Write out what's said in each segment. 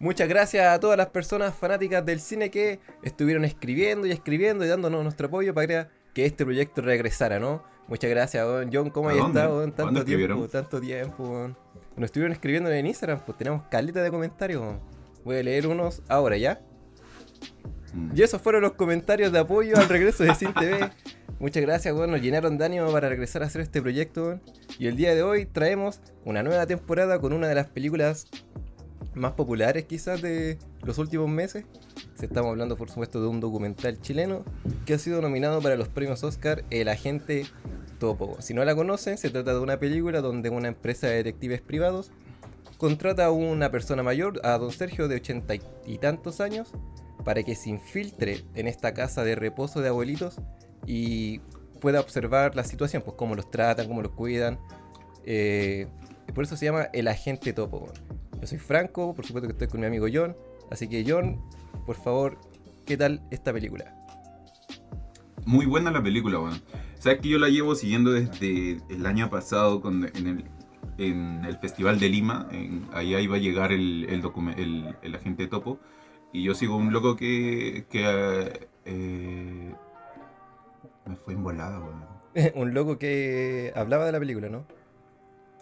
Muchas gracias a todas las personas fanáticas del cine que estuvieron escribiendo y escribiendo y dándonos nuestro apoyo para que este proyecto regresara, ¿no? Muchas gracias, John. ¿Cómo has estado, Tanto tiempo, tanto tiempo, Nos estuvieron escribiendo en Instagram, pues tenemos caleta de comentarios. Voy a leer unos ahora, ¿ya? Mm. Y esos fueron los comentarios de apoyo al regreso de Cine TV. Muchas gracias, weón. Nos llenaron de ánimo para regresar a hacer este proyecto, Y el día de hoy traemos una nueva temporada con una de las películas más populares quizás de los últimos meses. Se estamos hablando por supuesto de un documental chileno que ha sido nominado para los premios Oscar El Agente Topo. Si no la conocen, se trata de una película donde una empresa de detectives privados contrata a una persona mayor, a don Sergio de ochenta y tantos años, para que se infiltre en esta casa de reposo de abuelitos y pueda observar la situación, pues cómo los tratan, cómo los cuidan. Eh, por eso se llama el agente topo. Yo soy Franco, por supuesto que estoy con mi amigo John. Así que John, por favor, ¿qué tal esta película? Muy buena la película, bueno. Sabes que yo la llevo siguiendo desde el año pasado en, el, Festival de Lima. ahí iba a llegar el, el, agente topo. Y yo sigo un loco que, eh, me fue embolada, weón. un loco que hablaba de la película, ¿no?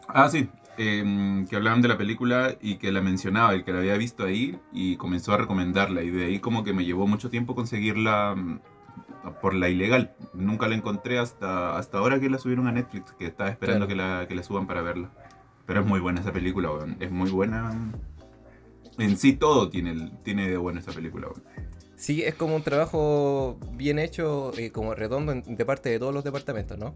Ah, sí. Em, que hablaban de la película y que la mencionaba, el que la había visto ahí y comenzó a recomendarla. Y de ahí como que me llevó mucho tiempo conseguirla mm, por la ilegal. Nunca la encontré hasta, hasta ahora que la subieron a Netflix, que estaba esperando que, la, que la suban para verla. Pero es muy buena esa película, weón. Es muy buena. En sí todo tiene, tiene de bueno esa película, weón. Sí, es como un trabajo bien hecho, eh, como redondo de parte de todos los departamentos, ¿no?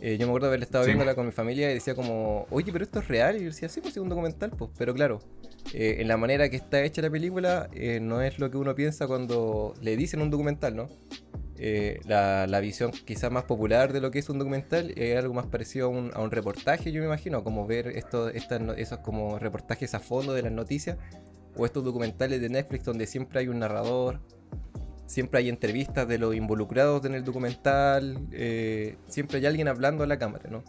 Eh, yo me acuerdo haber estado viéndola con mi familia y decía como, oye, pero esto es real. Y yo decía, sí, pues es un documental, pues. Pero claro, eh, en la manera que está hecha la película, no es lo que uno piensa cuando le dicen un documental, ¿no? la, la, visión quizás más popular de lo que es un documental es algo más parecido a un, a un reportaje, yo me imagino, como ver esto, estas, esos como reportajes a fondo de las noticias o estos documentales de Netflix donde siempre hay un narrador, siempre hay entrevistas de los involucrados en el documental, eh, siempre hay alguien hablando a la cámara, ¿no?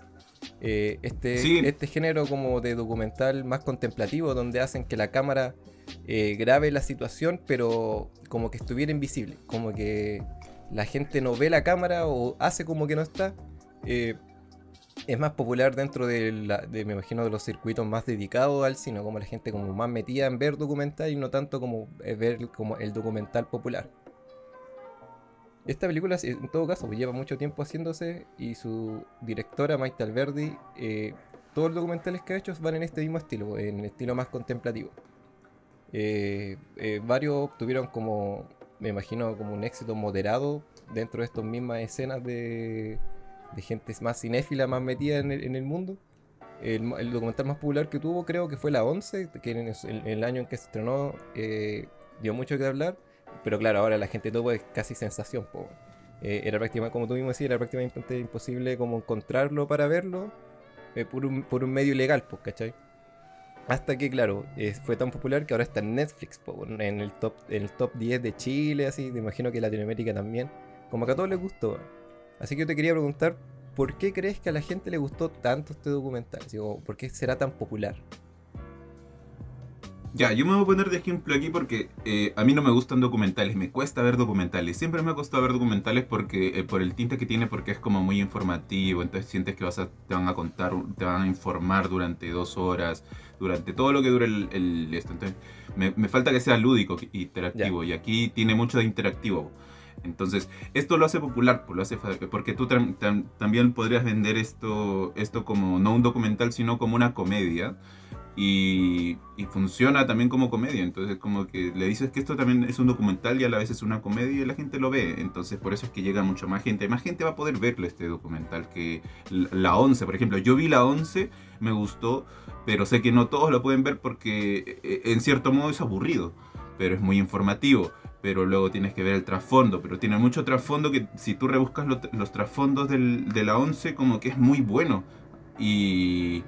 Eh, este, este género como de documental más contemplativo donde hacen que la cámara eh, grabe la situación pero como que estuviera invisible, como que la gente no ve la cámara o hace como que no está es más popular dentro de, me imagino, de los circuitos más dedicados al cine, como la gente como más metida en ver documental y no tanto como eh, ver como el documental popular. Esta película, en todo caso, pues, lleva mucho tiempo haciéndose y su directora, Maite Alberdi, eh, todos los documentales que ha hecho van en este mismo estilo, en el estilo más contemplativo. Eh, varios tuvieron como, me imagino, como un éxito moderado dentro de estas mismas escenas de, de gente más cinéfila, más metida en el, mundo. El, documental más popular que tuvo creo que fue La 11, que en el, año en que se estrenó eh, dio mucho que hablar, pero claro, ahora la gente todo es casi sensación. Eh, era prácticamente, como tú mismo decías, era prácticamente imposible como encontrarlo para verlo eh, por, un, por un medio ilegal, pues, ¿cachai? Hasta que, claro, fue tan popular que ahora está en Netflix, en, el top, en el top 10 de Chile, así, me imagino que Latinoamérica también. Como que a todos les gustó. Así que yo te quería preguntar, ¿por qué crees que a la gente le gustó tanto este documental? ¿Por qué será tan popular? Ya, yo me voy a poner de ejemplo aquí porque eh, a mí no me gustan documentales, me cuesta ver documentales. Siempre me ha costado ver documentales porque eh, por el tinte que tiene, porque es como muy informativo. Entonces sientes que vas a, te van a contar, te van a informar durante dos horas, durante todo lo que dura el, esto. Entonces me, falta que sea lúdico, interactivo. Y aquí tiene mucho de interactivo. Entonces, esto lo hace popular, pues, lo hace porque tú también podrías vender esto, esto como no un documental, sino como una comedia. Y, funciona también como comedia. Entonces, como que le dices que esto también es un documental y a la vez es una comedia y la gente lo ve. Entonces, por eso es que llega mucho más gente. Más gente va a poder verlo este documental que la 11, por ejemplo. Yo vi la 11, me gustó, pero sé que no todos lo pueden ver porque eh, en cierto modo es aburrido, pero es muy informativo pero luego tienes que ver el trasfondo, pero tiene mucho trasfondo que si tú rebuscas los trasfondos de la 11 como que es muy bueno y,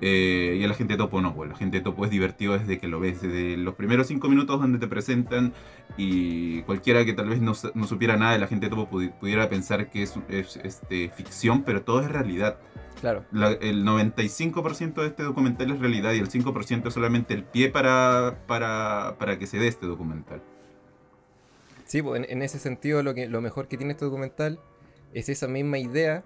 Eh, y a la gente topo no, pues la gente topo es divertido desde que lo ves, desde los primeros cinco minutos donde te presentan y cualquiera que tal vez no, no supiera nada de la gente topo pudiera pensar que es, es este, ficción, pero todo es realidad. Claro. el 95% de este documental es realidad y el 5% es solamente el pie para, para, para que se dé este documental. Sí, pues en, ese sentido lo, que, lo mejor que tiene este documental es esa misma idea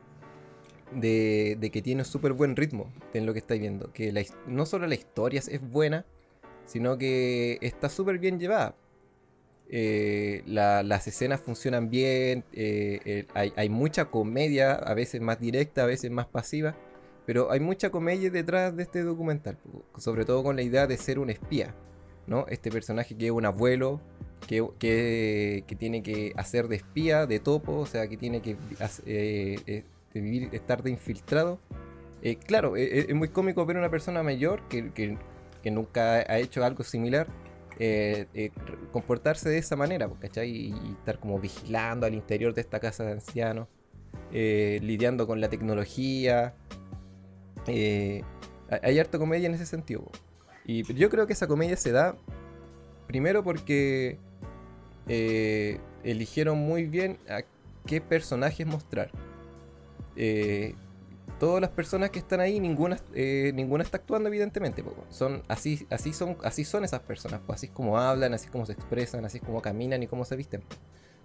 de, que tiene un súper buen ritmo en lo que estáis viendo. Que no solo la historia es buena, sino que está súper bien llevada. Eh, las escenas funcionan bien, eh, hay, mucha comedia, a veces más directa, a veces más pasiva, pero hay mucha comedia detrás de este documental, sobre todo con la idea de ser un espía, ¿no? Este personaje que es un abuelo, que, que, tiene que hacer de espía, de topo, o sea, que tiene que eh, vivir, estar de infiltrado. claro, es, muy cómico ver a una persona mayor que, que nunca ha hecho algo similar eh, eh, comportarse de esa manera, pues, ¿cachai? Y, estar como vigilando al interior de esta casa de ancianos, eh, lidiando con la tecnología. hay harta comedia en ese sentido. Y yo creo que esa comedia se da primero porque eligieron muy bien a qué personajes mostrar todas las personas que están ahí, ninguna, eh, ninguna está actuando, evidentemente. Son, así, así, son, así son esas personas, así es como hablan, así es como se expresan, así es como caminan y cómo se visten.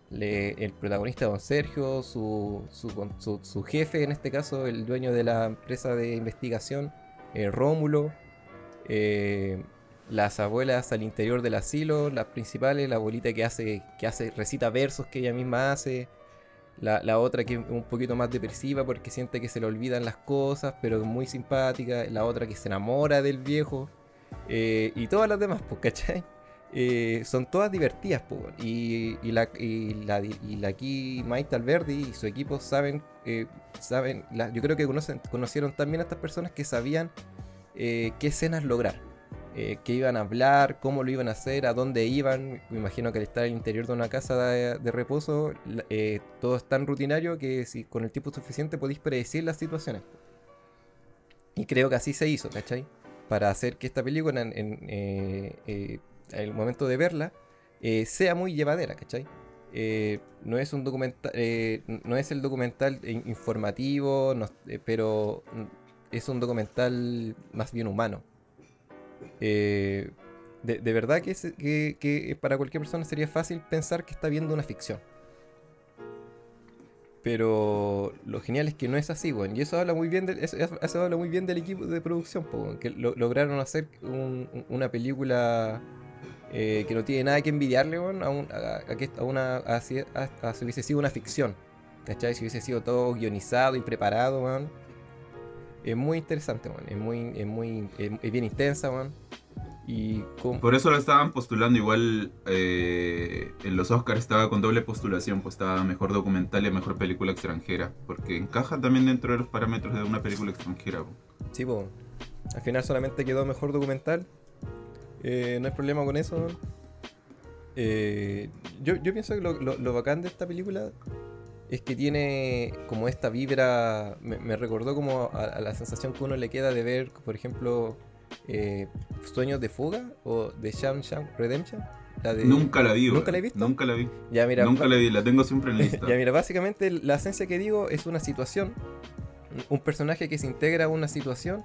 el protagonista, don Sergio, su, su, jefe, en este caso, el dueño de la empresa de investigación, eh, Rómulo. Eh, las abuelas al interior del asilo, las principales, la abuelita que hace, que hace, recita versos que ella misma hace, la, otra que es un poquito más depresiva porque siente que se le olvidan las cosas, pero es muy simpática. La otra que se enamora del viejo. Eh, y todas las demás, pues, ¿cachai? Eh, son todas divertidas, pues. Y, la, y, la, y la aquí Mike Alberdi y su equipo saben, eh, saben yo creo que conocieron también a estas personas que sabían qué escenas lograr. Eh, qué iban a hablar, cómo lo iban a hacer, a dónde iban. Me imagino que al estar al interior de una casa de, reposo, eh, todo es tan rutinario que si con el tiempo suficiente podéis predecir las situaciones. Y creo que así se hizo, ¿cachai? Para hacer que esta película, en, eh, el momento de verla, sea muy llevadera, ¿cachai? no es un documental, no es el documental informativo, pero es un documental más bien humano. Eh, de, verdad que, que, para cualquier persona sería fácil pensar que está viendo una ficción. Pero lo genial es que no es así, bueno. Y eso habla muy bien, eso, habla muy bien del equipo de producción, que lograron hacer una película eh, que no tiene nada que envidiarle, a, a, una, a, si hubiese sido una ficción. ¿Cachai? Si hubiese sido todo guionizado y preparado, es muy interesante, man. Es muy, es muy, es, bien intensa, man. Y Por eso lo estaban postulando igual eh, en los Oscars estaba con doble postulación, pues estaba mejor documental y mejor película extranjera, porque encaja también dentro de los parámetros de una película extranjera. Sí, pues. Al final solamente quedó mejor documental. Eh, no hay problema con eso. Eh, yo, yo, pienso que lo, lo, bacán de esta película es que tiene como esta vibra, me, recordó como a, la sensación que uno le queda de ver, por ejemplo, eh, Sueños de Fuga o de Sham Sham Redemption. nunca la vi. ¿Nunca la he visto? Nunca la vi. Ya, mira, nunca la vi, la tengo siempre en lista. ya, mira, básicamente la esencia que digo es una situación, un personaje que se integra a una situación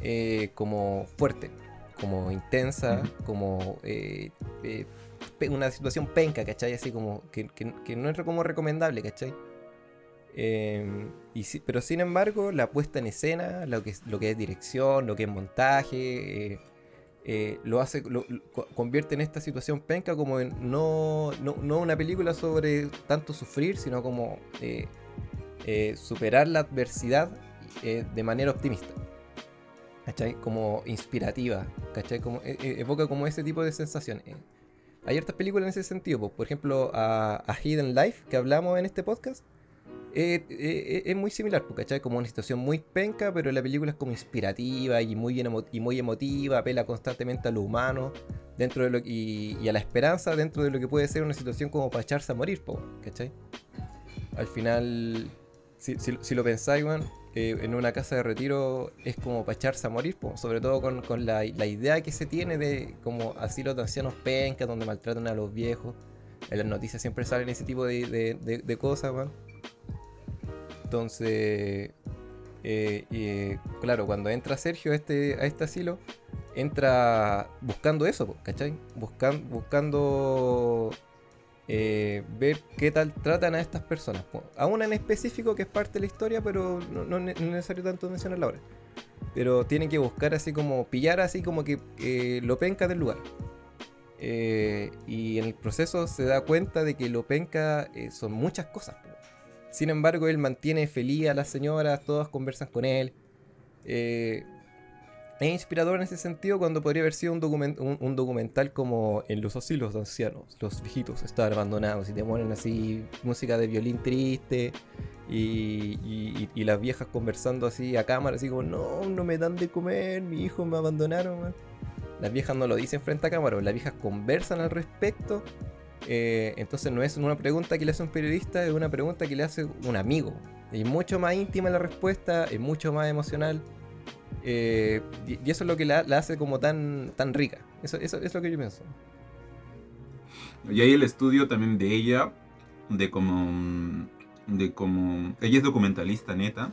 eh, como fuerte, como intensa, como eh, una situación penca, ¿cachai? Así como que, no es como recomendable, ¿cachai? Em, pero sin embargo, la puesta en escena, lo que es, lo que es dirección, lo que es montaje, eh, eh, lo hace, lo, convierte en esta situación penca como en no, no, una película sobre tanto sufrir, sino como eh, superar la adversidad de manera optimista. ¿Cachai? Como inspirativa, ¿cachai? Evoca como ese tipo de sensaciones. Hay otras películas en ese sentido, por ejemplo, a, Hidden Life, que hablamos en este podcast, eh, eh, eh, es muy similar, ¿cachai? Como una situación muy penca, pero la película es como inspirativa y muy, y muy emotiva, apela constantemente a lo humano dentro de lo, y, a la esperanza dentro de lo que puede ser una situación como para echarse a morir, ¿cachai? Al final, si, lo pensáis, eh, en una casa de retiro es como para echarse a morir, sobre todo con, la, idea que se tiene de como asilos de ancianos pencas donde maltratan a los viejos. En las noticias siempre salen ese tipo de, cosas, Entonces, eh, claro, cuando entra Sergio a este, a este asilo, entra buscando eso, ¿cachai? buscando eh, ver qué tal tratan a estas personas. A una en específico que es parte de la historia, pero no, es necesario tanto mencionarla ahora. Pero tiene que buscar así como, pillar así como que lo penca del lugar. Eh, y en el proceso se da cuenta de que lo penca eh, son muchas cosas. Sin embargo, él mantiene feliz a las señoras, todas conversan con él es inspirador en ese sentido cuando podría haber sido un, documental como En los asilos de ancianos, los viejitos están abandonados y te así música de violín triste y, las viejas conversando así a cámara, así como, no, no me dan de comer, mi hijo me abandonaron. Las viejas no lo dicen frente a cámara, las viejas conversan al respecto. Eh, entonces no es una pregunta que le hace un periodista, es una pregunta que le hace un amigo. Y mucho más íntima la respuesta, es mucho más emocional. Eh, y, eso es lo que la, hace como tan, tan rica. Eso, eso, es lo que yo pienso. Y hay el estudio también de ella, de como, de como, ella es documentalista neta.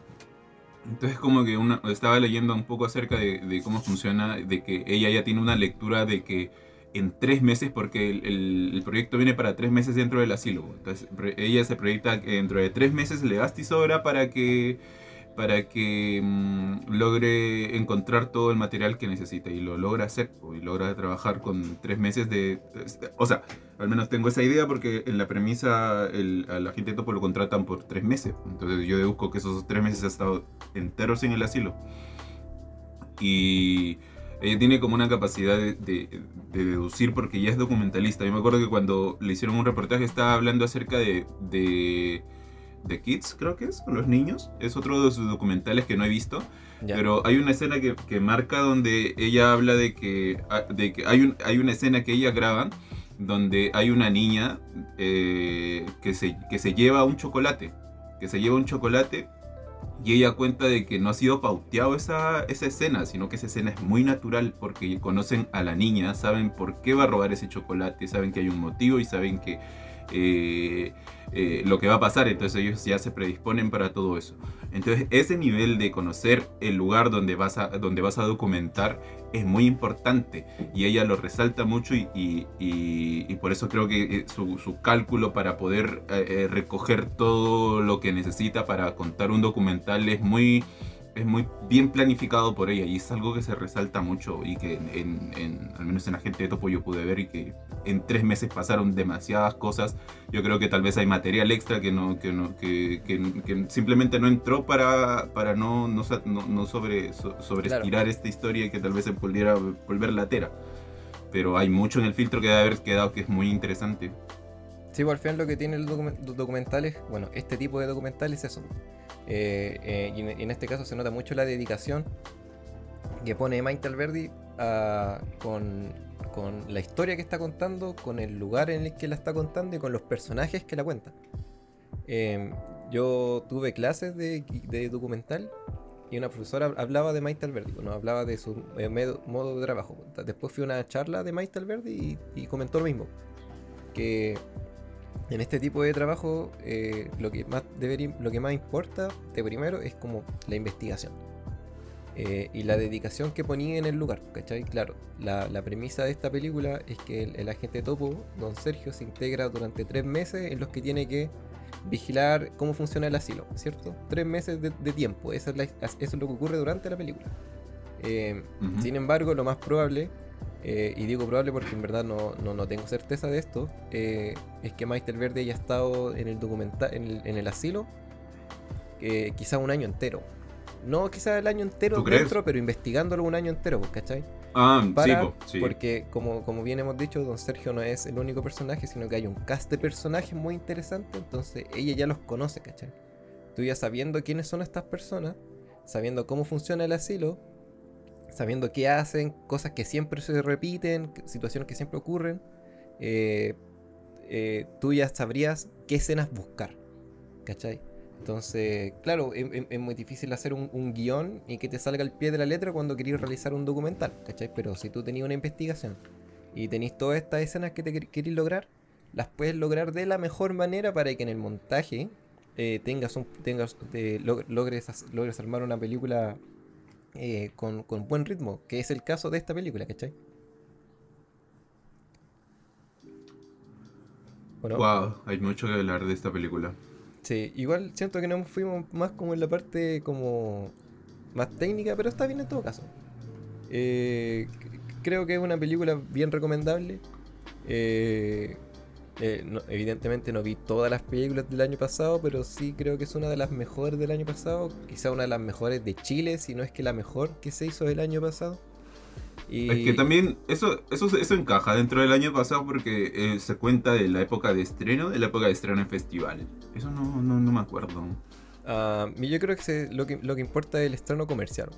Entonces como que una, estaba leyendo un poco acerca de, cómo funciona, de que ella ya tiene una lectura de que en tres meses, porque el, el, proyecto viene para tres meses dentro del asilo. Entonces ella se proyecta que dentro de tres meses le basta y sobra para que para que mm, logre encontrar todo el material que necesita y lo logra hacer y logra trabajar con tres meses de, o sea al menos tengo esa idea porque en la premisa el, a la gente topo lo contratan por tres meses entonces yo deduzco que esos tres meses ha estado enteros en el asilo. Y ella tiene como una capacidad de, deducir porque ya es documentalista. Yo me acuerdo que cuando le hicieron un reportaje estaba hablando acerca de The Kids, creo que es, con los niños. Es otro de sus documentales que no he visto. Pero hay una escena que, que, marca donde ella habla de que, ah, de que hay, un, hay una escena que ella graba donde hay una niña eh, que, se, que se lleva un chocolate. Que se lleva un chocolate y ella cuenta de que no ha sido pauteado esa, esa escena, sino que esa escena es muy natural porque conocen a la niña, saben por qué va a robar ese chocolate, saben que hay un motivo y saben que eh, eh, lo que va a pasar, entonces ellos ya se predisponen para todo eso. Entonces ese nivel de conocer el lugar donde vas a, donde vas a documentar es muy importante y ella lo resalta mucho y, por eso creo que eh, su, cálculo para poder recoger todo lo que necesita para contar un documental es muy es muy bien planificado por ella y es algo que se resalta mucho y que en, al menos en la gente de Topo yo pude ver y que en tres meses pasaron demasiadas cosas. Yo creo que tal vez hay material extra que no que no que, que, simplemente no entró para, para no, no, no sobre, sobre estirar esta historia y que tal vez se pudiera volver latera. Pero hay mucho en el filtro que debe haber quedado que es muy interesante. Sí, por fin lo que tiene los documentales, bueno, este tipo de documentales es eso eh, eh, y, en, este caso se nota mucho la dedicación que pone Maite Alberdi ah, con, la historia que está contando, con el lugar en el que la está contando y con los personajes que la cuentan. Em, yo tuve clases de, documental y una profesora hablaba de Maite Alberdi, bueno, hablaba de su eh, modo de trabajo. Después fui a una charla de Maite Alberdi y, y comentó lo mismo. Que en este tipo de trabajo eh, lo, que más debería, lo que más importa de primero es como la investigación eh, y la dedicación que ponía en el lugar, ¿cachai? Claro, la, premisa de esta película es que el, agente topo, don Sergio, se integra durante tres meses en los que tiene que vigilar cómo funciona el asilo, ¿cierto? Tres meses de, tiempo, eso es, eso es, lo que ocurre durante la película. Eh, sin embargo, lo más probable eh, y digo probable porque en verdad no, no, tengo certeza de esto, eh, es que Meister Verde haya estado en el documental, en el, asilo, eh, quizá un año entero. No quizá el año entero dentro, pero investigándolo un año entero, pues, ¿cachai? Ah, Para, sí, Porque como, como bien hemos dicho, don Sergio no es el único personaje, sino que hay un cast de personajes muy interesante, entonces ella ya los conoce, ¿cachai? Tú ya sabiendo quiénes son estas personas, sabiendo cómo funciona el asilo, sabiendo qué hacen, cosas que siempre se repiten, situaciones que siempre ocurren, eh, eh, tú ya sabrías qué escenas buscar. ¿Cachai? Entonces, claro, es, muy difícil hacer un, guion y que te salga al pie de la letra cuando querías realizar un documental, ¿cachai? Pero si tú tenías una investigación y tenéis todas estas escenas que te lograr, las puedes lograr de la mejor manera para que en el montaje eh, tengas un, tengas, logres, logres armar una película eh, con, con buen ritmo, que es el caso de esta película, ¿cachai? Wow, hay mucho que hablar de esta película. Sí, igual siento que nos fuimos más como en la parte como más técnica, pero está bien en todo caso. Eh, creo que es una película bien recomendable. Eh, eh, evidentemente no vi todas las películas del año pasado, pero sí creo que es una de las mejores del año pasado. Quizá una de las mejores de Chile, si no es que la mejor que se hizo el año pasado. Es que también eso, eso, eso encaja dentro del año pasado porque eh, se cuenta de la época de estreno, de la época de estreno en festival. Eso no, no, no me acuerdo. Uh, yo creo que, lo que lo que importa es el estreno comercial.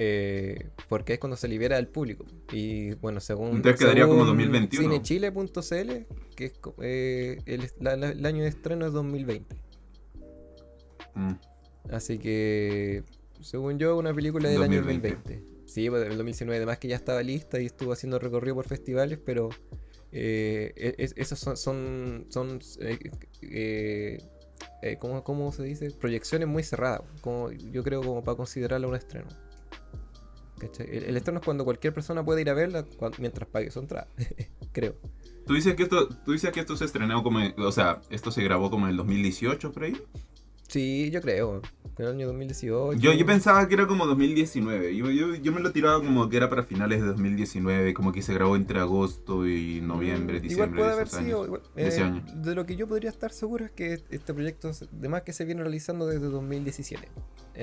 Eh, porque es cuando se libera al público. Y bueno, según. Entonces quedaría como 2021. Cinechile.cl, que es eh, el, año de estreno es 2020. Mm. Así que, según yo, una película del año 2020. Sí, pues, el 2019 además que ya estaba lista y estuvo haciendo recorrido por festivales, pero eh, e, esos son, son, son eh, eh, eh ¿cómo, se dice? Proyecciones muy cerradas, como, yo creo como para considerarla un estreno. El, estreno es cuando cualquier persona puede ir a verla mientras pague su entrada, creo. ¿Tú dices, que esto, ¿Tú dices que esto se estrenó como, o sea, esto se grabó como en el 2018 por ahí? Sí, yo creo. En el año 2018. Yo, yo pensaba que era como 2019. Yo, yo, yo, me lo tiraba como que era para finales de 2019, como que se grabó entre agosto y noviembre, diciembre. Igual puede haber sido. Eh, de lo que yo podría estar seguro es que este proyecto, además que se viene realizando desde 2017.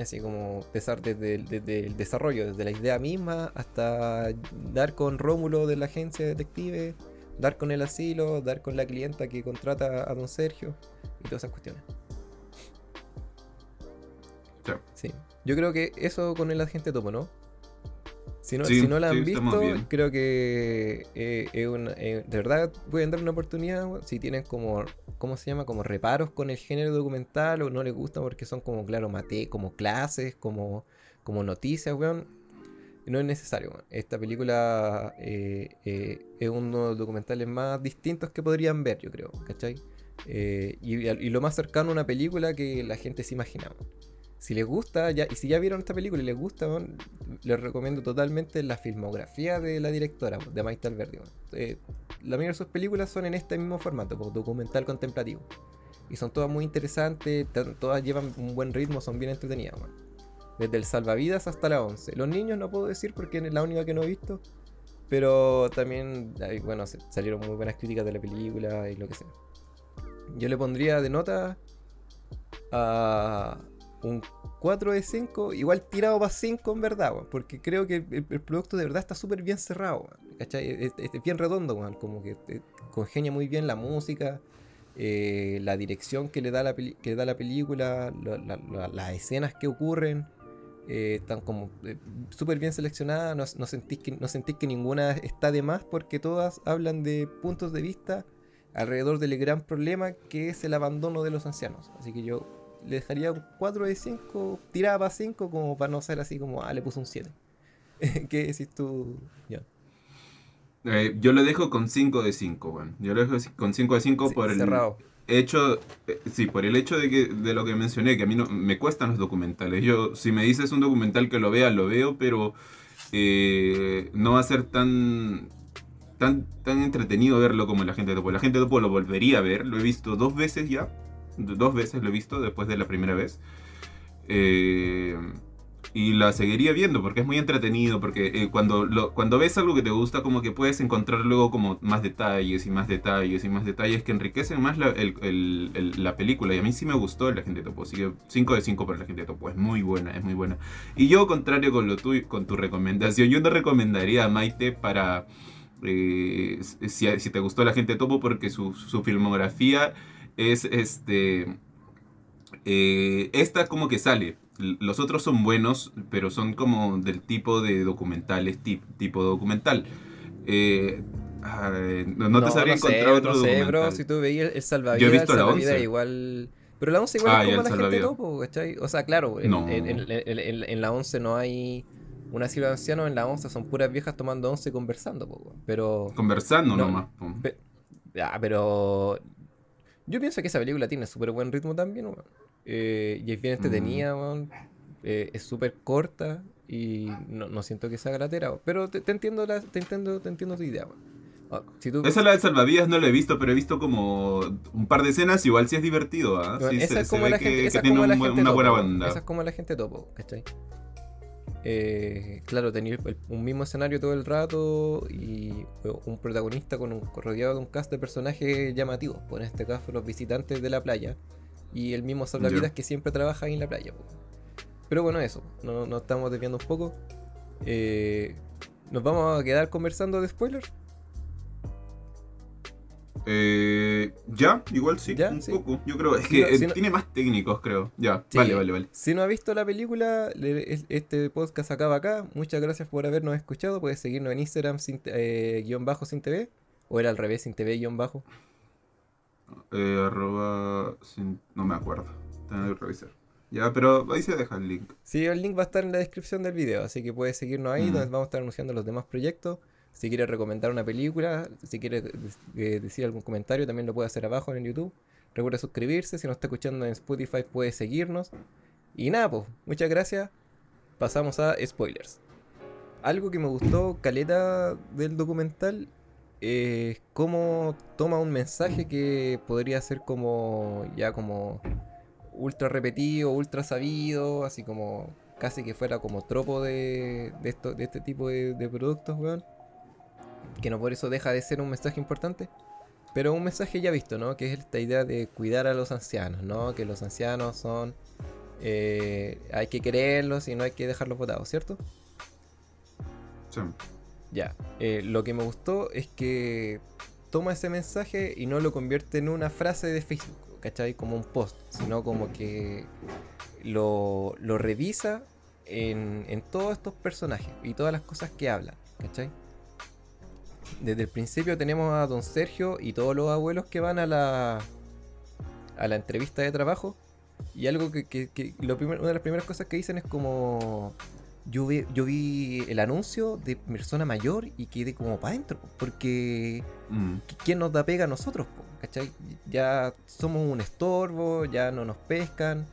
Así como empezar desde, desde el desarrollo, desde la idea misma hasta dar con Rómulo de la agencia detective, dar con el asilo, dar con la clienta que contrata a don Sergio y todas esas cuestiones. Sí. Yo creo que eso con el agente topo, ¿no? Si no, si no la han visto, creo que eh, eh, de verdad pueden dar una oportunidad si tienen como, ¿cómo se llama? Como reparos con el género documental o no les gusta porque son como, claro, mate, como clases, como, como noticias, weón. No es necesario. Esta película eh, es uno de los documentales más distintos que podrían ver, yo creo, ¿cachai? Y, y, lo más cercano a una película que la gente se imaginaba. Si les gusta, y si ya vieron esta película y les gusta, les recomiendo totalmente la filmografía de la directora, de Maite Alberdi. Eh, la mayoría de sus películas son en este mismo formato, documental contemplativo. Y son todas muy interesantes, todas llevan un buen ritmo, son bien entretenidas. Desde el salvavidas hasta la 11. Los niños no puedo decir porque es la única que no he visto. Pero también, bueno, salieron muy buenas críticas de la película y lo que sea. Yo le pondría de nota a, un 4 de 5, igual tirado para 5 en verdad, porque creo que el, producto de verdad está súper bien cerrado, Es, bien redondo, como que eh, congenia muy bien la música, eh, la dirección que le da la, que da la película, las escenas que ocurren. Eh, están como súper bien seleccionadas, no, no, que, no sentís que ninguna está de más porque todas hablan de puntos de vista alrededor del gran problema que es el abandono de los ancianos. Así que yo le dejaría un 4 de 5, tiraba para 5 como para no ser así como, ah, le puse un 7. ¿Qué decís tú, eh, yo lo dejo con 5 de 5, bueno. Yo lo dejo con 5 de 5 por el hecho, eh, sí, por el hecho de que de lo que mencioné, que a mí no me cuestan los documentales. Yo, si me dices un documental que lo vea, lo veo, pero eh, no va a ser tan tan tan entretenido verlo como la gente de Topo. La gente de Topo lo volvería a ver, lo he visto dos veces ya dos veces lo he visto después de la primera vez. Eh, y la seguiría viendo porque es muy entretenido, porque eh, cuando, cuando ves algo que te gusta como que puedes encontrar luego como más detalles y más detalles y más detalles que enriquecen más la, la película y a mí sí me gustó la gente Topo, así que 5 de 5 para la gente Topo, es muy buena, es muy buena. Y yo contrario con, lo tu, con tu recomendación, yo no recomendaría a Maite para... Eh, si, si, te gustó la gente Topo porque su, su filmografía es este... Eh, esta como que sale. Los otros son buenos, pero son como del tipo de documentales, tipo documental. Eh, no, te sabría encontrar otro no sé, Bro, si tú veías el salvavidas, Yo he visto la 11. igual Pero la 11 igual Ah, es como la gente topo, ¿cachai? O sea, claro, en, No. en- en- en- la 11 no hay un asilo de ancianos, en la 11 son puras viejas tomando 11 y conversando, po, pero... Conversando No, nomás. po. Pe- Ah, pero yo pienso que esa película tiene súper buen ritmo también, weón. Eh, y es bien entretenida, Mm. weón. Eh, es súper corta y no, no siento que sea gratera, weón. pero te, te entiendo la, te entiendo, te entiendo tu idea, weón. Ah, si tú, Esa la de salvavidas no la he visto, pero he visto como un par de escenas, igual sí es divertido, ¿ah? weón, Sí, esa se, es como la gente, esa es tiene como la gente una buena topo, banda. Esa es como la gente topo, ¿cachai? Eh, claro, tenía un mismo escenario todo el rato y un protagonista con un, rodeado de un cast de personajes llamativos, por en este caso los visitantes de la playa y el mismo salvavidas Ya. que siempre trabaja ahí en la playa. po. Pero bueno, eso, no- nos estamos desviando un poco. Eh, ¿Nos vamos a quedar conversando de spoilers? Eh, ya, igual sí, Ya, un sí. poco. Yo creo, es Si que no- eh, si no- tiene más técnicos, creo. Ya, Sí. vale, vale, vale. Si no ha visto la película, este podcast acaba acá. Muchas gracias por habernos escuchado. Puedes seguirnos en Instagram sin, eh, guion bajo sin TV. O era al revés, sin TV guion bajo. Eh, arroba, sin- no me acuerdo. Tengo que revisar. Ya, pero ahí se deja el link. Sí, el link va a estar en la descripción del video, así que puedes seguirnos ahí, Mm. donde vamos a estar anunciando los demás proyectos. Si quieres recomendar una película, si quieres eh, decir algún comentario, también lo puede hacer abajo en el YouTube. Recuerda suscribirse, si nos está escuchando en Spotify puede seguirnos. Y nada, pues, muchas gracias. Pasamos a spoilers. Algo que me gustó, Caleta, del documental, es cómo toma un mensaje que podría ser como, ya como ultra repetido, ultra sabido, así como casi que fuera como tropo de, de, esto, de este tipo de, de productos, weón. Que no por eso deja de ser un mensaje importante. Pero un mensaje ya visto, ¿no? Que es esta idea de cuidar a los ancianos, ¿no? Que los ancianos son... eh, hay que quererlos y no hay que dejarlos botados, ¿cierto? Sí. Ya, eh, lo que me gustó es que toma ese mensaje y no lo convierte en una frase de Facebook, ¿cachai? Como un post, sino como que lo, lo revisa en, en todos estos personajes y todas las cosas que hablan, ¿cachai? Desde el principio tenemos a don Sergio y todos los abuelos que van a la, a la entrevista de trabajo y algo que, que- que lo primer- una de las primeras cosas que dicen es como yo vi, yo vi el anuncio de persona mayor y quedé como para adentro, porque Mm. ¿quién nos da pega a nosotros? po? ¿Cachai? Ya somos un estorbo, ya no nos pescan.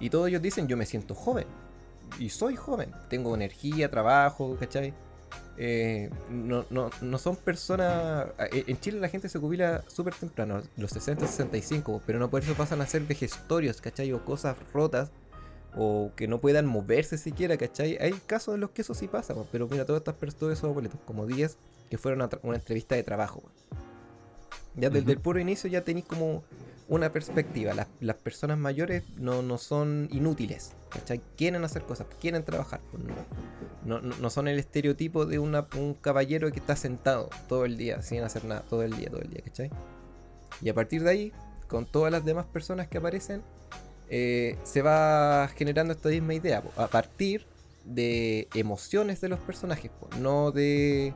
Y todos ellos dicen, yo me siento joven. Y soy joven. Tengo energía, trabajo, ¿cachai? Eh, no, no, no son personas... eh, En Chile la gente se jubila súper temprano, los 60, 65, pero no por eso pasan a ser vejestorios, ¿cachai? O cosas rotas o que no puedan moverse siquiera, ¿cachai? Hay casos en los que eso sí pasa, pero mira, todas estas personas, todos esos abuelitos, como 10, que fueron a una entrevista de trabajo. Ya desde el puro inicio ya tenéis como una perspectiva. Las, las personas mayores no, no son inútiles, ¿cachai? Quieren hacer cosas, quieren trabajar. No, no, no- son el estereotipo de una- un caballero que está sentado todo el día, sin hacer nada, todo el día, todo el día, ¿cachai? Y a partir de ahí, con todas las demás personas que aparecen, eh, se va generando esta misma idea, a partir de emociones de los personajes, po, no de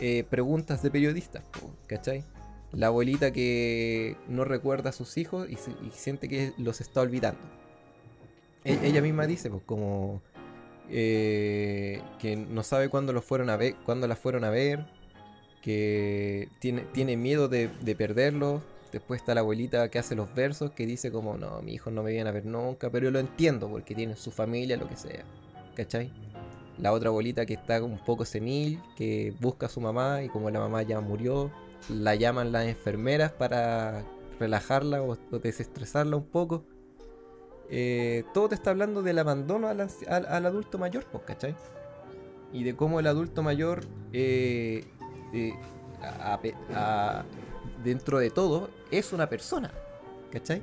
eh, preguntas de periodistas, po, ¿cachai? La abuelita que no recuerda a sus hijos y, siente que los está olvidando. E- ella misma dice, pues, como eh, que no sabe cuándo los fueron a ver, las fueron a ver, que tiene, tiene miedo de, de perderlos. Después está la abuelita que hace los versos, que dice como, no, mi hijo no me viene a ver nunca, pero yo lo entiendo porque tienen su familia, lo que sea. ¿Cachai? La otra abuelita que está un poco senil, que busca a su mamá y como la mamá ya murió, la llaman las enfermeras para relajarla o, desestresarla un poco. Eh, todo te está hablando del abandono al, al- adulto mayor, pues, ¿cachai? Y de cómo el adulto mayor, eh, eh, dentro de todo, es una persona, ¿cachai?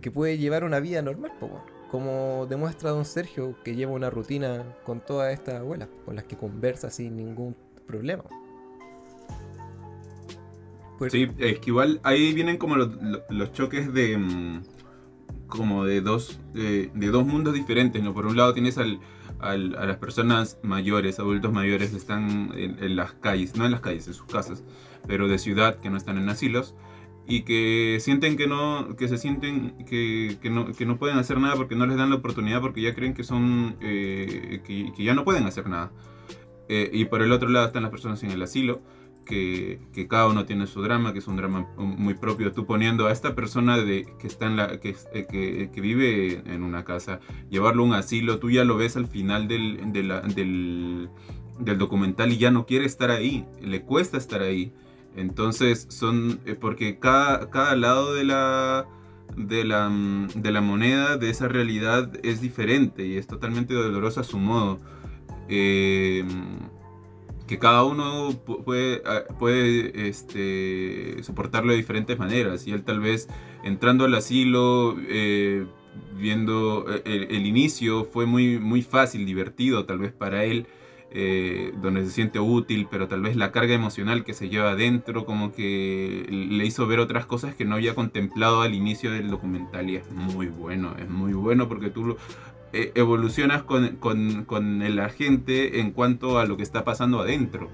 Que puede llevar una vida normal, pues, como demuestra don Sergio, que lleva una rutina con todas estas abuelas, con las que conversa sin ningún problema. Sí, es que igual ahí vienen como los, lo- los choques de mm, como de dos de, de dos mundos diferentes, ¿no? Por un lado tienes al, a las personas mayores, adultos mayores que están en, las calles, no en las calles, en sus casas, pero de ciudad que no están en asilos. y que sienten que no, que se sienten que, que, no, que no pueden hacer nada porque no les dan la oportunidad porque ya creen que son, eh, que, que, ya no pueden hacer nada. Eh, y por el otro lado están las personas en el asilo, que, que, cada uno tiene su drama, que es un drama muy propio. Tú poniendo a esta persona que, está en la, que, eh, que, vive en una casa, llevarlo a un asilo, tú ya lo ves al final del, del, documental y ya no quiere estar ahí, le cuesta estar ahí. Entonces son, eh, porque cada, lado de la, de la, mm, de la moneda, de esa realidad es diferente y es totalmente doloroso a su modo. Eh, que cada uno puede, ah, puede este, soportarlo de diferentes maneras. Y él tal vez entrando al asilo, eh, viendo el, el, inicio, fue muy, muy fácil, divertido tal vez para él eh, donde se siente útil, pero tal vez la carga emocional que se lleva adentro como que le hizo ver otras cosas que no había contemplado al inicio del documental y es muy bueno, es muy bueno porque tú eh, evolucionas con, con, con, la gente en cuanto a lo que está pasando adentro.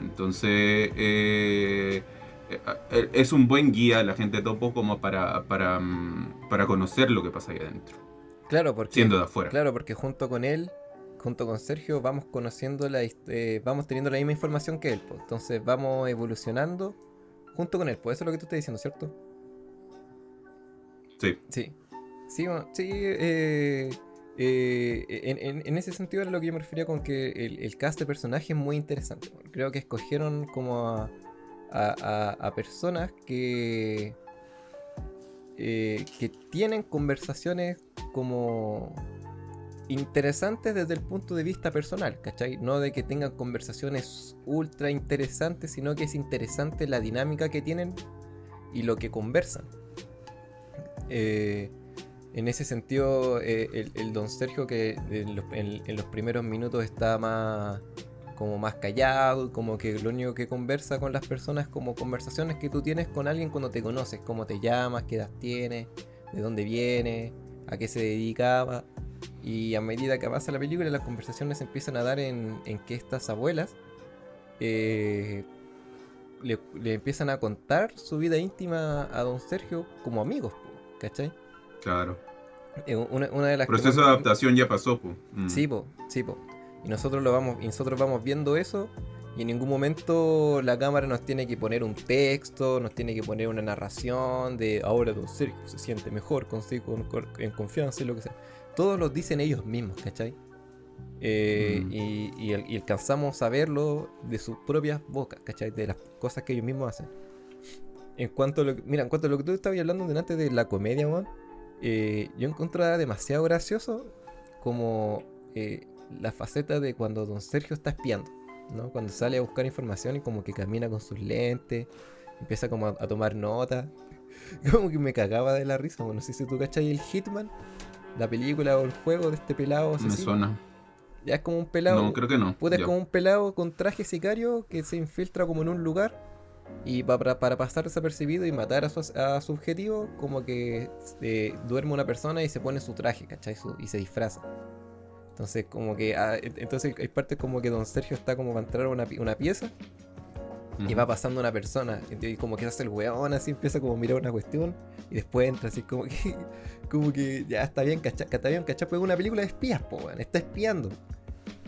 Entonces eh, es un buen guía la gente topo como para, para, mm, para conocer lo que pasa ahí adentro. Claro, porque, siendo de afuera. Claro, porque junto con él junto con Sergio vamos conociendo la eh, vamos teniendo la misma información que él, pues. entonces vamos evolucionando junto con él, pues eso es lo que tú estás diciendo, ¿cierto? Sí. Sí. Sí, sí eh, eh, en, ese sentido era lo que yo me refería con que el, cast de personajes es muy interesante. Creo que escogieron como a, personas que, que tienen conversaciones como interesantes desde el punto de vista personal, ¿cachai? No de que tengan conversaciones ultra interesantes, sino que es interesante la dinámica que tienen y lo que conversan. Eh, en ese sentido, eh, el, don Sergio que en los, primeros minutos está más como más callado, como que lo único que conversa con las personas como conversaciones que tú tienes con alguien cuando te conoces, cómo te llamas, qué edad tienes, de dónde viene, a qué se dedicaba. Y a medida que avanza la película, las conversaciones empiezan a dar en, que estas abuelas eh, le, empiezan a contar su vida íntima a don Sergio como amigos, ¿cachai? Claro. Eh, una, de las proceso de adaptación ya pasó, po. Mm. Sí, po, sí, po. Y nosotros lo vamos, y nosotros vamos viendo eso y en ningún momento la cámara nos tiene que poner un texto, nos tiene que poner una narración de ahora Don Sergio se siente mejor consigo en confianza y lo que sea todos los dicen ellos mismos, ¿cachai? Eh, mm. y, alcanzamos a verlo de sus propias bocas, ¿cachai? De las cosas que ellos mismos hacen. En cuanto a lo que, mira, en cuanto a lo que tú estabas hablando delante de la comedia, man, eh, yo encontraba demasiado gracioso como eh, la faceta de cuando don Sergio está espiando, ¿no? Cuando sale a buscar información y como que camina con sus lentes, empieza como a, tomar notas. Como que me cagaba de la risa, bueno, no sé si tú cachai el Hitman, la película o el juego de este pelado Me suena. Ya es como un pelado. No, creo que no. Puede como un pelado con traje sicario que se infiltra como en un lugar y para, para pasar desapercibido y matar a su, a su objetivo, como que eh, duerme una persona y se pone su traje, ¿cachai? y se disfraza. Entonces, como que. Ah, entonces hay partes como que Don Sergio está como para entrar a una, una pieza y va pasando una persona, y como que hace el weón, así empieza como a mirar una cuestión, y después entra así como que, como que ya está bien, ¿cachai? Está bien, ¿cachai? Pues una película de espías, po, weón, está espiando,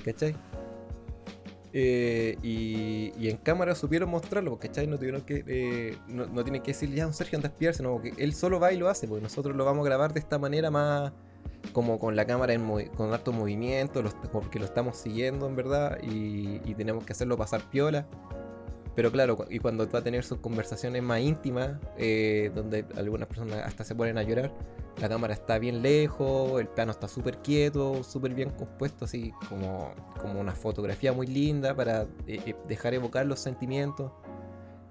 ¿cachai? Eh, y, en cámara supieron mostrarlo, ¿cachai? No tuvieron que, eh, tienen que decirle ya un Sergio anda a espiar, sino que él solo va y lo hace, porque nosotros lo vamos a grabar de esta manera más, como con la cámara con harto movimiento, porque lo estamos siguiendo en verdad, y tenemos que hacerlo pasar piola. Pero claro, y cuando va a tener sus conversaciones más íntimas, eh, donde algunas personas hasta se ponen a llorar, la cámara está bien lejos, el plano está súper quieto, súper bien compuesto, así como, como una fotografía muy linda para eh, eh, dejar evocar los sentimientos.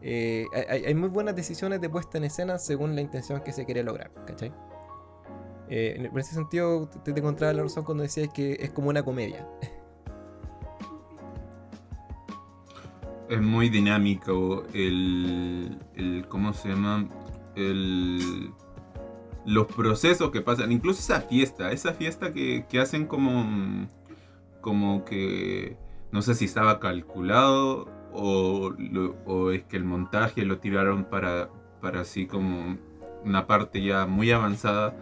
hay, muy buenas decisiones de puesta en escena según la intención que se quiere lograr, ¿cachai? en ese sentido, te, te encontraba la razón cuando decías que es como una comedia. es muy dinámico el, el ¿cómo se llama? El, los procesos que pasan, incluso esa fiesta, esa fiesta que, que hacen como, como que, no sé si estaba calculado o, o, es que el montaje lo tiraron para, para así como una parte ya muy avanzada.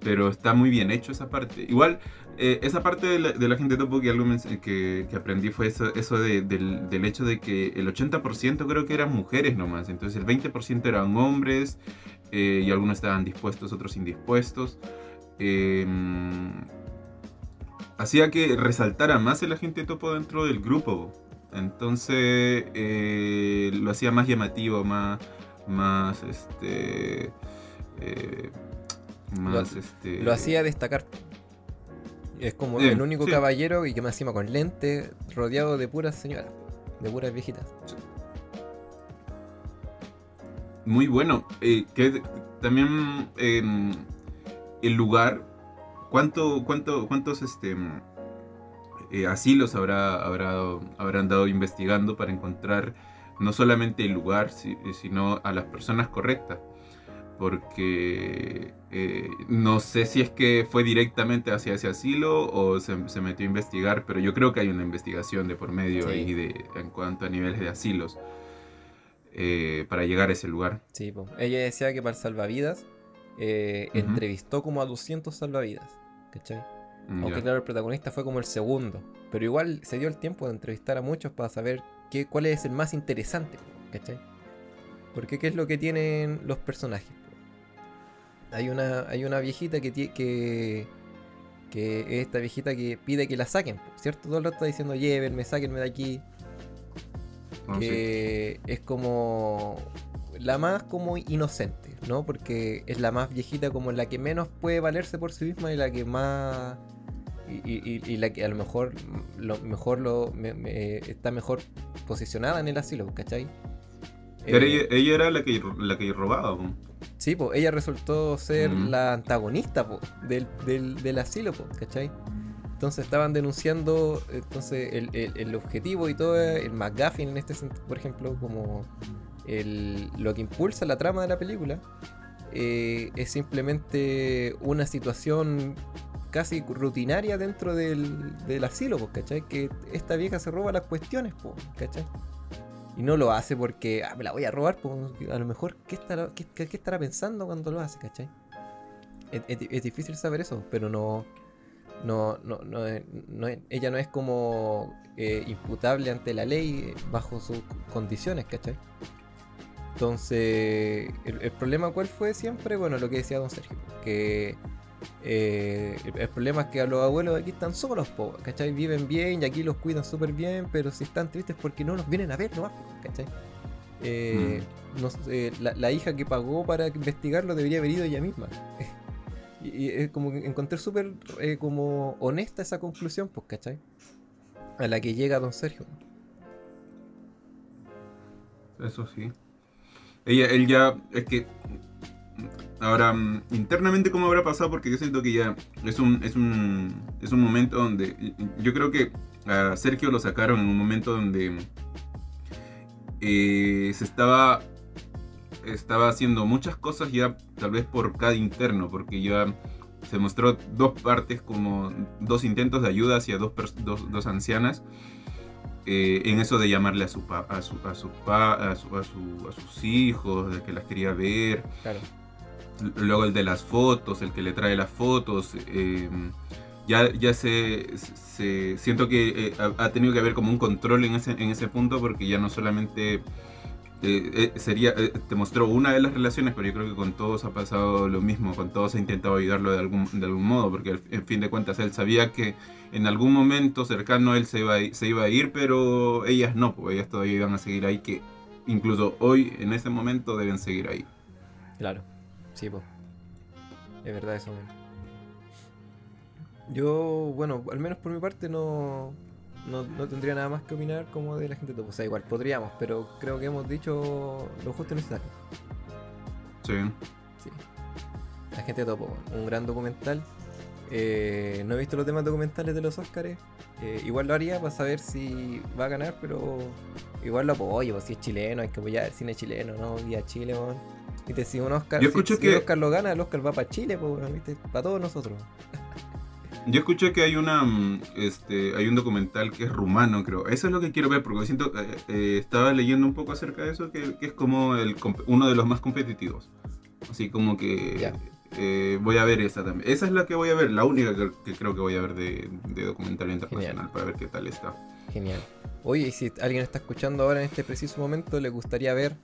Pero está muy bien hecho esa parte. Igual, eh, esa parte de la, gente topo que algo que, que, aprendí fue eso, eso del, del, hecho de que el 80% creo que eran mujeres nomás. Entonces el 20% eran hombres eh, y algunos estaban dispuestos, otros indispuestos. Em, hacía que resaltara más el agente topo dentro del grupo. Entonces eh, lo hacía más llamativo, más, más este, eh, más lo, este. Lo hacía destacar. Es como el único caballero y que me encima con lente, rodeado de puras señoras, de puras viejitas. Muy bueno. Eh, que también em, el lugar, ¿cuánto, cuánto, ¿cuántos este, eh, asilos habrá, habrá, habrán dado investigando para encontrar no solamente el lugar, sino a las personas correctas. Porque eh, no sé si es que fue directamente hacia ese asilo o se, metió a investigar, pero yo creo que hay una investigación de por medio ahí de, en cuanto a niveles de asilos eh, para llegar a ese lugar. Sí, ella decía que para salvavidas entrevistó como a 200 salvavidas, ¿cachai? Mm, Aunque claro, el protagonista fue como el segundo. Pero igual se dio el tiempo de entrevistar a muchos para saber qué, cuál es el más interesante, ¿cachai? Porque qué es lo que tienen los personajes. Hay una, hay una viejita que, que, que es esta viejita que pide que la saquen, ¿cierto? Todo el rato está diciendo, llévenme, sáquenme de aquí. Ah, que es como la más como inocente, ¿no? Porque es la más viejita como la que menos puede valerse por sí misma y la que más y, la que a lo mejor lo mejor lo está mejor posicionada en el asilo, ¿cachai? Pero ella, eh, era la que, la que robaba. Sí, pues ella resultó ser mm. la antagonista del, asilo, ¿cachai? Entonces estaban denunciando entonces el, objetivo y todo, el McGuffin en este sentido, por ejemplo, como lo que impulsa la trama de la película, eh, es simplemente una situación casi rutinaria dentro del, del asilo, ¿cachai? Que esta vieja se roba las cuestiones, ¿cachai? Y no lo hace porque ah, me la voy a robar, pues, a lo mejor, ¿qué estará, qué, estará pensando cuando lo hace, ¿cachai? Es, difícil saber eso, pero no. No, no, no, ella no es como eh, imputable ante la ley bajo sus condiciones, ¿cachai? Entonces, el, el, problema cuál fue siempre, bueno, lo que decía don Sergio, que eh, el, problema es que a los abuelos de aquí están solos, ¿cachai? Viven bien y aquí los cuidan súper bien, pero si están tristes porque no los vienen a ver ¿no? ¿cachai? Eh, mm. eh, la, hija que pagó para investigarlo debería haber ido ella misma. y, es como que encontré súper como honesta esa conclusión, pues, ¿cachai? A la que llega don Sergio. Eso sí. Ella, él ya, es que Ahora, mm, internamente, ¿cómo habrá pasado? Porque yo siento que ya es un, es un, es un momento donde. Yo creo que a Sergio lo sacaron en un momento donde eh, se estaba. Estaba haciendo muchas cosas ya, tal vez por cada interno, porque ya se mostró dos partes, como dos intentos de ayuda hacia dos, dos, dos ancianas. Eh, en eso de llamarle a su, a su, a su, a, su, a, su, a sus hijos, de que las quería ver. Claro luego el de las fotos, el que le trae las fotos. Eh, ya, ya se, siento que eh, ha, tenido que haber como un control en ese, en ese punto porque ya no solamente eh, sería te mostró una de las relaciones pero yo creo que con todos ha pasado lo mismo con todos ha intentado ayudarlo de algún, de algún modo porque en fin de cuentas él sabía que en algún momento cercano él se iba, a, se iba a ir pero ellas no pues ellas todavía iban a seguir ahí que incluso hoy en ese momento deben seguir ahí claro Sí, pues. Es verdad eso. Yo, bueno, al menos por mi parte no, no, tendría nada más que opinar como de la gente topo. O sea, igual podríamos, pero creo que hemos dicho lo justo necesario. Sí. Sí. La gente topo, un gran documental. Eh, no he visto los temas documentales de los Oscars. Eh, igual lo haría para saber si va a ganar, pero igual lo apoyo. Si es chileno, hay que apoyar el cine chileno, ¿no? Y a Chile, y te un Oscar. Yo escucho que. Oscar lo gana, el Oscar va para Chile, pues, ¿viste? Para todos nosotros. Yo escuché que hay una mm, este hay un documental que es rumano, creo. Eso es lo que quiero ver, porque siento eh, eh, estaba leyendo un poco acerca de eso, que, que es como el, uno de los más competitivos. Así como que eh, voy a ver esa también. Esa es la que voy a ver, la única que, creo que voy a ver de, documental internacional para ver qué tal está. Genial. Oye, y si alguien está escuchando ahora en este preciso momento, le gustaría ver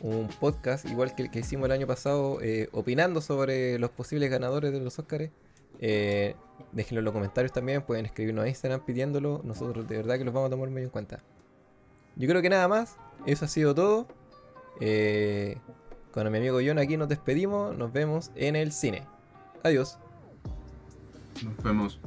un podcast igual que el que hicimos el año pasado, opinando sobre los posibles ganadores de los Oscars eh, déjenlo en los comentarios también, pueden escribirnos a Instagram pidiéndolo. Nosotros de verdad que los vamos a tomar muy en cuenta. Yo creo que nada más, eso ha sido todo. Eh, con mi amigo John aquí nos despedimos, nos vemos en el cine. Adiós. Nos vemos.